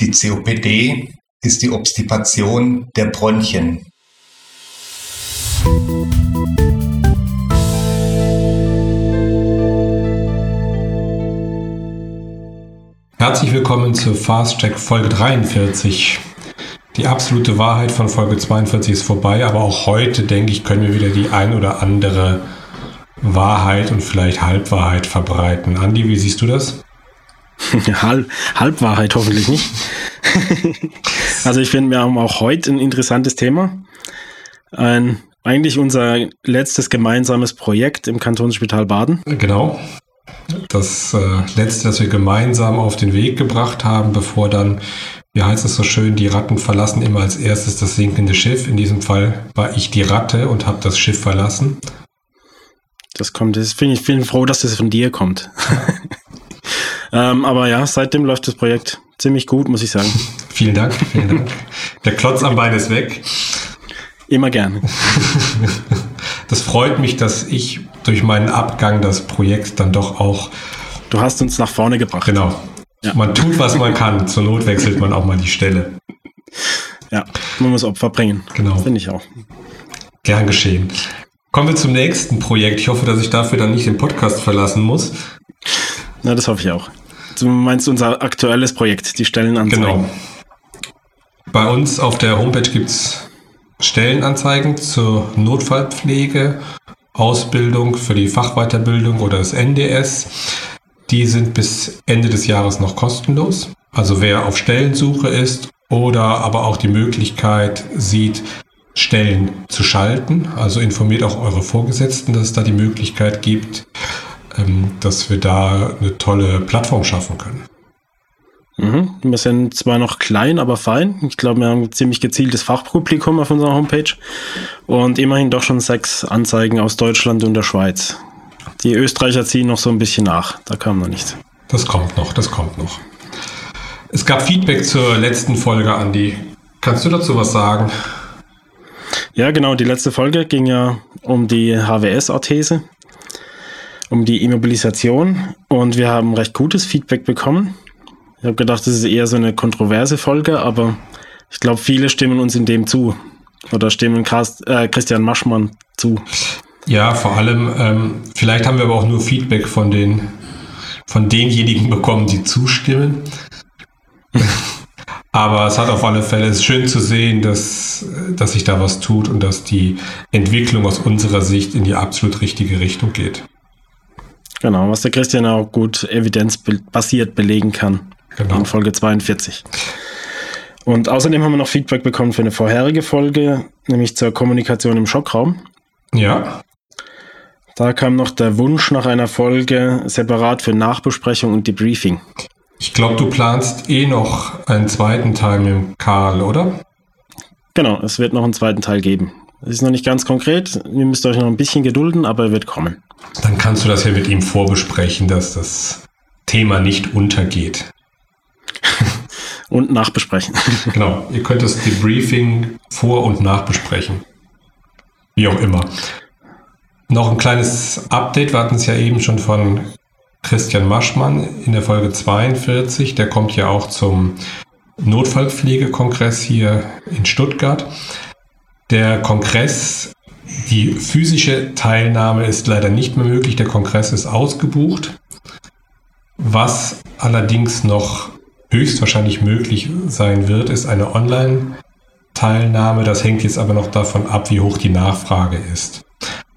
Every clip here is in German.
Die COPD ist die Obstipation der Bronchien. Herzlich willkommen zu Fast Check Folge 43. Die absolute Wahrheit von Folge 42 ist vorbei, aber auch heute, denke ich, können wir wieder die ein oder andere Wahrheit und vielleicht Halbwahrheit verbreiten. Andi, wie siehst du das? Halb, Halbwahrheit hoffentlich nicht. also ich finde, wir haben auch heute ein interessantes Thema. Ein, eigentlich unser letztes gemeinsames Projekt im Kantonsspital Baden. Genau. Das äh, letzte, das wir gemeinsam auf den Weg gebracht haben, bevor dann, wie heißt es so schön, die Ratten verlassen immer als erstes das sinkende Schiff. In diesem Fall war ich die Ratte und habe das Schiff verlassen. Das kommt, das finde ich, bin froh, dass das von dir kommt. ähm, aber ja, seitdem läuft das Projekt ziemlich gut, muss ich sagen. vielen Dank, vielen Dank. Der Klotz am Bein ist weg. Immer gerne. das freut mich, dass ich durch meinen Abgang das Projekt dann doch auch. Du hast uns nach vorne gebracht. Genau. Ja. Man tut, was man kann. Zur Not wechselt man auch mal die Stelle. Ja, man muss Opfer bringen. Genau. Finde ich auch. Gern geschehen. Kommen wir zum nächsten Projekt. Ich hoffe, dass ich dafür dann nicht den Podcast verlassen muss. Na, das hoffe ich auch. Du meinst unser aktuelles Projekt, die Stellenanzeigen. Genau. Bei uns auf der Homepage gibt es Stellenanzeigen zur Notfallpflege, Ausbildung für die Fachweiterbildung oder das NDS. Die sind bis Ende des Jahres noch kostenlos. Also wer auf Stellensuche ist oder aber auch die Möglichkeit sieht, Stellen zu schalten. Also informiert auch eure Vorgesetzten, dass es da die Möglichkeit gibt, dass wir da eine tolle Plattform schaffen können. Mhm. Wir sind zwar noch klein, aber fein. Ich glaube, wir haben ein ziemlich gezieltes Fachpublikum auf unserer Homepage und immerhin doch schon sechs Anzeigen aus Deutschland und der Schweiz. Die Österreicher ziehen noch so ein bisschen nach. Da kam noch nichts. Das kommt noch, das kommt noch. Es gab Feedback zur letzten Folge, Andi. Kannst du dazu was sagen? Ja, genau. Die letzte Folge ging ja um die HWS-Orthese, um die Immobilisation und wir haben recht gutes Feedback bekommen. Ich habe gedacht, das ist eher so eine kontroverse Folge, aber ich glaube, viele stimmen uns in dem zu. Oder stimmen äh, Christian Maschmann zu. Ja, vor allem, ähm, vielleicht haben wir aber auch nur Feedback von den von denjenigen bekommen, die zustimmen. aber es hat auf alle Fälle, es ist schön zu sehen, dass, dass sich da was tut und dass die Entwicklung aus unserer Sicht in die absolut richtige Richtung geht. Genau, was der Christian auch gut evidenzbasiert belegen kann. Genau. In Folge 42. Und außerdem haben wir noch Feedback bekommen für eine vorherige Folge, nämlich zur Kommunikation im Schockraum. Ja. Da kam noch der Wunsch nach einer Folge separat für Nachbesprechung und Debriefing. Ich glaube, du planst eh noch einen zweiten Teil mit Karl, oder? Genau, es wird noch einen zweiten Teil geben. Es ist noch nicht ganz konkret, ihr müsst euch noch ein bisschen gedulden, aber er wird kommen. Dann kannst du das ja mit ihm vorbesprechen, dass das Thema nicht untergeht. und nachbesprechen. Genau, ihr könnt das Debriefing vor- und nachbesprechen. Wie auch immer. Noch ein kleines Update, wir hatten es ja eben schon von Christian Maschmann in der Folge 42. Der kommt ja auch zum Notfallpflegekongress hier in Stuttgart. Der Kongress, die physische Teilnahme ist leider nicht mehr möglich. Der Kongress ist ausgebucht. Was allerdings noch höchstwahrscheinlich möglich sein wird, ist eine Online-Teilnahme. Das hängt jetzt aber noch davon ab, wie hoch die Nachfrage ist.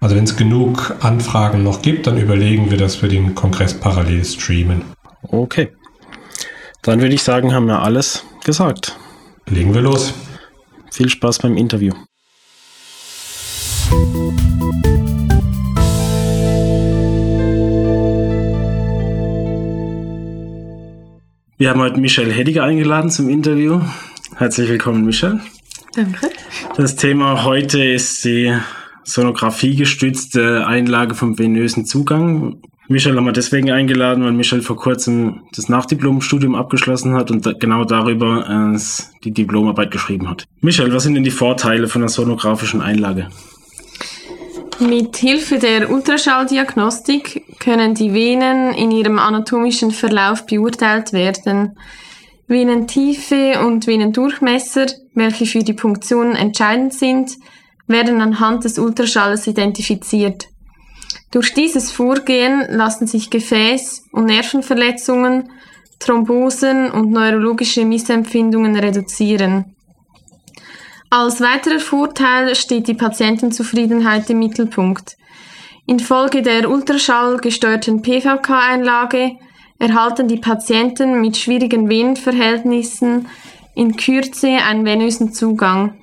Also wenn es genug Anfragen noch gibt, dann überlegen wir, dass wir den Kongress parallel streamen. Okay. Dann würde ich sagen, haben wir alles gesagt. Legen wir los. Viel Spaß beim Interview. Wir haben heute Michelle Hediger eingeladen zum Interview. Herzlich willkommen, Michelle. Danke. Das Thema heute ist die sonografiegestützte Einlage vom venösen Zugang. Michelle haben wir deswegen eingeladen, weil Michelle vor kurzem das Nachdiplomstudium abgeschlossen hat und genau darüber äh, die Diplomarbeit geschrieben hat. Michelle, was sind denn die Vorteile von einer sonografischen Einlage? Mit Hilfe der Ultraschalldiagnostik können die Venen in ihrem anatomischen Verlauf beurteilt werden. Venentiefe und Venendurchmesser, welche für die Punktion entscheidend sind, werden anhand des Ultraschalles identifiziert. Durch dieses Vorgehen lassen sich Gefäß- und Nervenverletzungen, Thrombosen und neurologische Missempfindungen reduzieren. Als weiterer Vorteil steht die Patientenzufriedenheit im Mittelpunkt. Infolge der ultraschallgesteuerten PVK-Einlage erhalten die Patienten mit schwierigen Venenverhältnissen in Kürze einen venösen Zugang.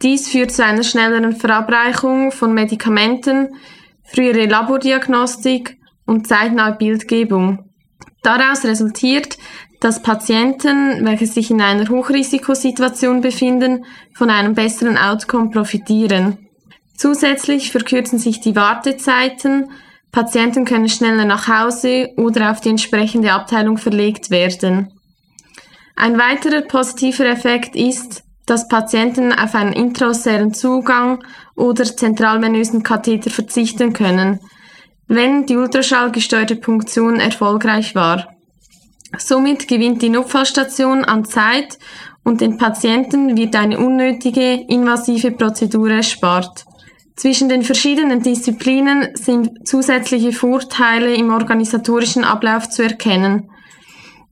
Dies führt zu einer schnelleren Verabreichung von Medikamenten, frühere Labordiagnostik und zeitnahe Bildgebung. Daraus resultiert, dass Patienten, welche sich in einer Hochrisikosituation befinden, von einem besseren Outcome profitieren. Zusätzlich verkürzen sich die Wartezeiten, Patienten können schneller nach Hause oder auf die entsprechende Abteilung verlegt werden. Ein weiterer positiver Effekt ist, dass Patienten auf einen intraosären Zugang oder zentralvenösen Katheter verzichten können, wenn die ultraschallgesteuerte Punktion erfolgreich war. Somit gewinnt die Notfallstation an Zeit und den Patienten wird eine unnötige invasive Prozedur erspart. Zwischen den verschiedenen Disziplinen sind zusätzliche Vorteile im organisatorischen Ablauf zu erkennen.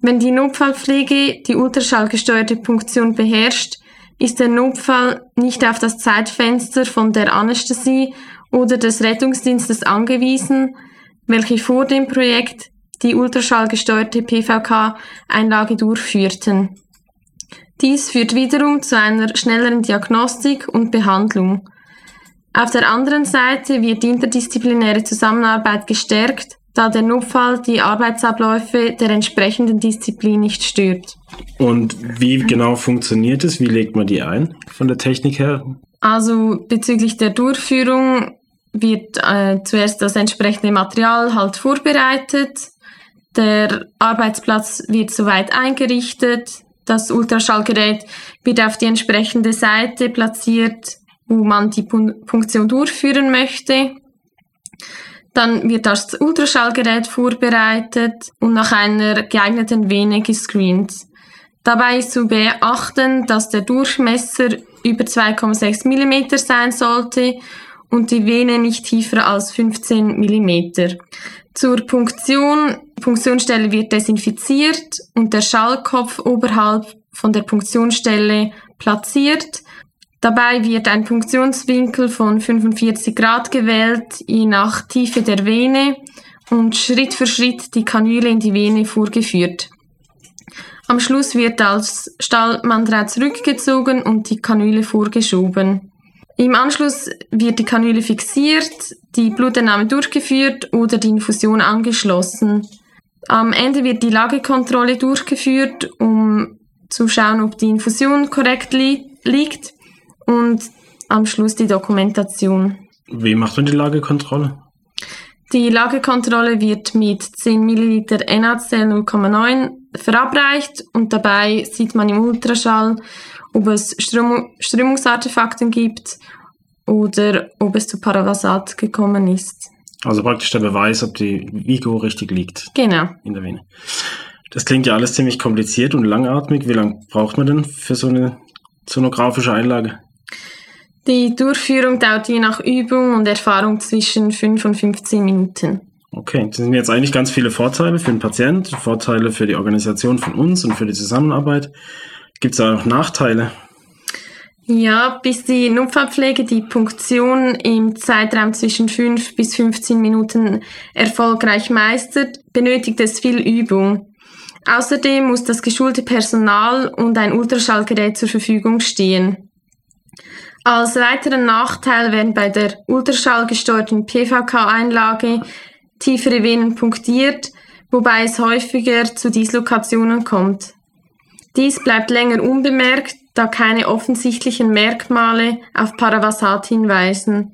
Wenn die Notfallpflege die ultraschallgesteuerte Punktion beherrscht, ist der Notfall nicht auf das Zeitfenster von der Anästhesie oder des Rettungsdienstes angewiesen, welche vor dem Projekt die ultraschallgesteuerte PVK-Einlage durchführten. Dies führt wiederum zu einer schnelleren Diagnostik und Behandlung. Auf der anderen Seite wird die interdisziplinäre Zusammenarbeit gestärkt, da der Notfall die Arbeitsabläufe der entsprechenden Disziplin nicht stört. Und wie genau funktioniert es? Wie legt man die ein von der Technik her? Also bezüglich der Durchführung wird äh, zuerst das entsprechende Material halt vorbereitet. Der Arbeitsplatz wird soweit eingerichtet. Das Ultraschallgerät wird auf die entsprechende Seite platziert, wo man die Punktion durchführen möchte. Dann wird das Ultraschallgerät vorbereitet und nach einer geeigneten Vene gescreent. Dabei ist zu beachten, dass der Durchmesser über 2,6 mm sein sollte und die Vene nicht tiefer als 15 mm. Zur Punktion. Punktionsstelle wird desinfiziert und der Schallkopf oberhalb von der Punktionsstelle platziert. Dabei wird ein Punktionswinkel von 45 Grad gewählt, je nach Tiefe der Vene und Schritt für Schritt die Kanüle in die Vene vorgeführt. Am Schluss wird als Stahlmandraht zurückgezogen und die Kanüle vorgeschoben. Im Anschluss wird die Kanüle fixiert, die Blutentnahme durchgeführt oder die Infusion angeschlossen. Am Ende wird die Lagekontrolle durchgeführt, um zu schauen, ob die Infusion korrekt li liegt und am Schluss die Dokumentation. Wie macht man die Lagekontrolle? Die Lagekontrolle wird mit 10 ml NaCl 0,9 verabreicht und dabei sieht man im Ultraschall, ob es Ström Strömungsartefakten gibt oder ob es zu Paravasat gekommen ist. Also praktisch der Beweis, ob die Vigo richtig liegt. Genau. In der Vene. Das klingt ja alles ziemlich kompliziert und langatmig. Wie lange braucht man denn für so eine sonografische Einlage? Die Durchführung dauert je nach Übung und Erfahrung zwischen 5 und 15 Minuten. Okay, das sind jetzt eigentlich ganz viele Vorteile für den Patient, Vorteile für die Organisation von uns und für die Zusammenarbeit. Gibt es da noch Nachteile? Ja, bis die Notfallpflege die Punktion im Zeitraum zwischen 5 bis 15 Minuten erfolgreich meistert, benötigt es viel Übung. Außerdem muss das geschulte Personal und ein Ultraschallgerät zur Verfügung stehen. Als weiteren Nachteil werden bei der ultraschallgesteuerten PVK-Einlage tiefere Venen punktiert, wobei es häufiger zu Dislokationen kommt. Dies bleibt länger unbemerkt, da keine offensichtlichen Merkmale auf Paravasat hinweisen.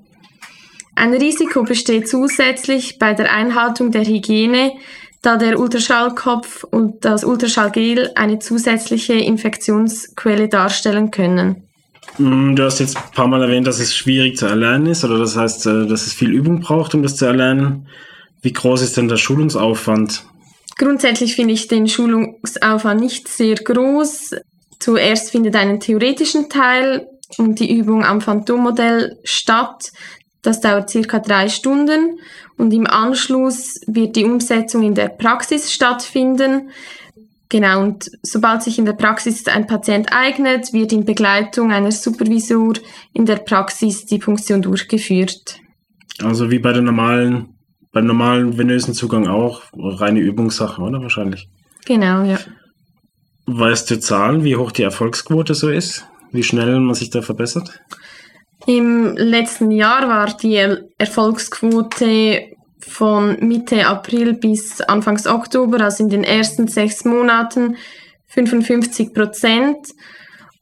Ein Risiko besteht zusätzlich bei der Einhaltung der Hygiene, da der Ultraschallkopf und das Ultraschallgel eine zusätzliche Infektionsquelle darstellen können. Mm, du hast jetzt ein paar Mal erwähnt, dass es schwierig zu erlernen ist, oder das heißt, äh, dass es viel Übung braucht, um das zu erlernen. Wie groß ist denn der Schulungsaufwand? Grundsätzlich finde ich den Schulungsaufwand nicht sehr groß. Zuerst findet einen theoretischen Teil und die Übung am Phantommodell statt. Das dauert circa drei Stunden und im Anschluss wird die Umsetzung in der Praxis stattfinden. Genau, und sobald sich in der Praxis ein Patient eignet, wird in Begleitung einer Supervisor in der Praxis die Punktion durchgeführt. Also wie bei der normalen, beim normalen venösen Zugang auch, reine Übungssache, oder wahrscheinlich? Genau, ja. Weißt du Zahlen, wie hoch die Erfolgsquote so ist? Wie schnell man sich da verbessert? Im letzten Jahr war die Erfolgsquote von Mitte April bis Anfangs Oktober, also in den ersten sechs Monaten, 55 Prozent.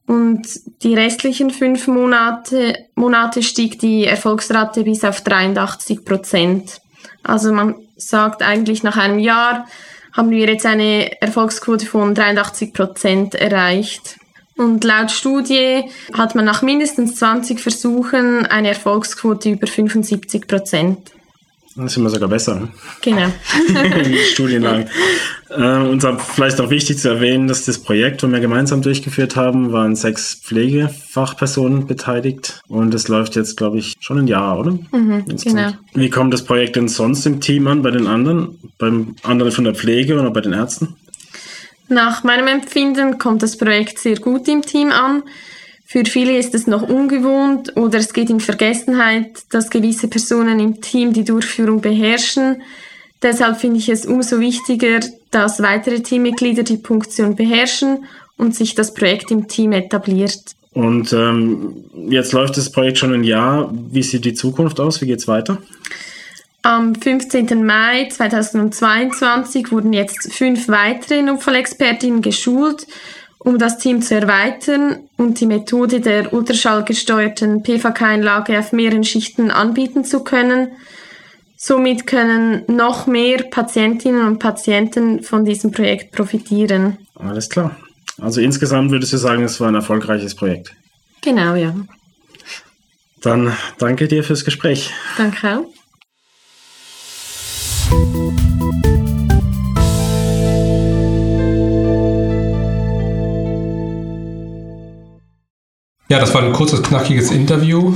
Und die restlichen fünf Monate, Monate stieg die Erfolgsrate bis auf 83 Prozent. Also man sagt eigentlich nach einem Jahr haben wir jetzt eine Erfolgsquote von 83 Prozent erreicht. Und laut Studie hat man nach mindestens 20 Versuchen eine Erfolgsquote über 75 Prozent. Das sind wir sogar besser. Ne? Genau. Studienlang. äh, uns vielleicht auch wichtig zu erwähnen, dass das Projekt, das wir gemeinsam durchgeführt haben, waren sechs Pflegefachpersonen beteiligt. Und es läuft jetzt, glaube ich, schon ein Jahr, oder? Mhm, genau. Wie kommt das Projekt denn sonst im Team an, bei den anderen? Beim anderen von der Pflege oder bei den Ärzten? Nach meinem Empfinden kommt das Projekt sehr gut im Team an. Für viele ist es noch ungewohnt oder es geht in Vergessenheit, dass gewisse Personen im Team die Durchführung beherrschen. Deshalb finde ich es umso wichtiger, dass weitere Teammitglieder die Punktion beherrschen und sich das Projekt im Team etabliert. Und ähm, jetzt läuft das Projekt schon ein Jahr. Wie sieht die Zukunft aus? Wie geht es weiter? Am 15. Mai 2022 wurden jetzt fünf weitere Notfallexpertinnen geschult um das Team zu erweitern und die Methode der ultraschallgesteuerten PVK-Einlage auf mehreren Schichten anbieten zu können. Somit können noch mehr Patientinnen und Patienten von diesem Projekt profitieren. Alles klar. Also insgesamt würdest du sagen, es war ein erfolgreiches Projekt. Genau, ja. Dann danke dir fürs Gespräch. Danke auch. Ja, das war ein kurzes, knackiges Interview.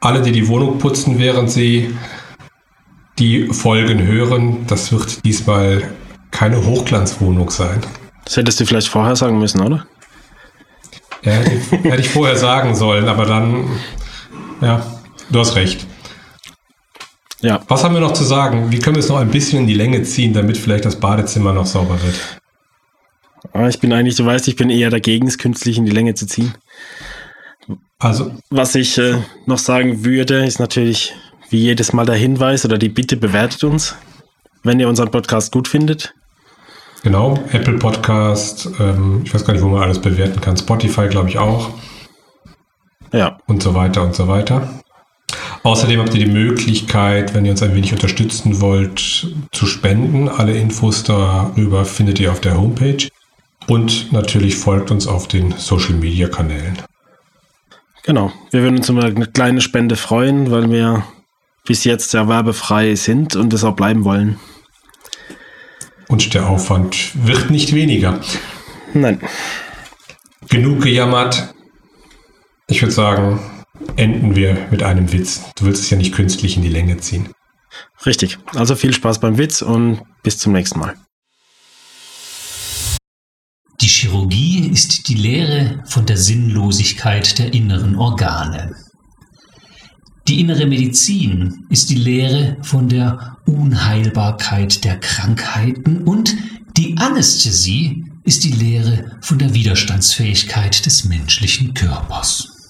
Alle, die die Wohnung putzen, während sie die Folgen hören, das wird diesmal keine Hochglanzwohnung sein. Das hättest du vielleicht vorher sagen müssen, oder? Ja, hätte, hätte ich vorher sagen sollen, aber dann, ja, du hast recht. Ja. Was haben wir noch zu sagen? Wie können wir es noch ein bisschen in die Länge ziehen, damit vielleicht das Badezimmer noch sauber wird? Ah, ich bin eigentlich, du weißt, ich bin eher dagegen, es künstlich in die Länge zu ziehen. Also, was ich äh, noch sagen würde, ist natürlich wie jedes Mal der Hinweis oder die Bitte bewertet uns, wenn ihr unseren Podcast gut findet. Genau, Apple Podcast, ähm, ich weiß gar nicht, wo man alles bewerten kann. Spotify, glaube ich, auch. Ja. Und so weiter und so weiter. Außerdem habt ihr die Möglichkeit, wenn ihr uns ein wenig unterstützen wollt, zu spenden. Alle Infos darüber findet ihr auf der Homepage. Und natürlich folgt uns auf den Social Media Kanälen. Genau. Wir würden uns über eine kleine Spende freuen, weil wir bis jetzt sehr werbefrei sind und es auch bleiben wollen. Und der Aufwand wird nicht weniger. Nein. Genug gejammert. Ich würde sagen, enden wir mit einem Witz. Du willst es ja nicht künstlich in die Länge ziehen. Richtig. Also viel Spaß beim Witz und bis zum nächsten Mal. Die Chirurgie ist die Lehre von der Sinnlosigkeit der inneren Organe. Die innere Medizin ist die Lehre von der Unheilbarkeit der Krankheiten und die Anästhesie ist die Lehre von der Widerstandsfähigkeit des menschlichen Körpers.